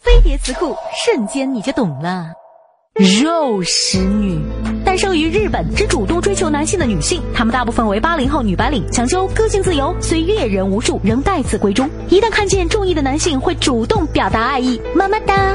飞碟词库瞬间你就懂了。肉食女。诞生于日本只主动追求男性的女性她们大部分为八零后女白领讲究个性自由虽阅人无数仍待字闺中。一旦看见中意的男性会主动表达爱意。么么哒。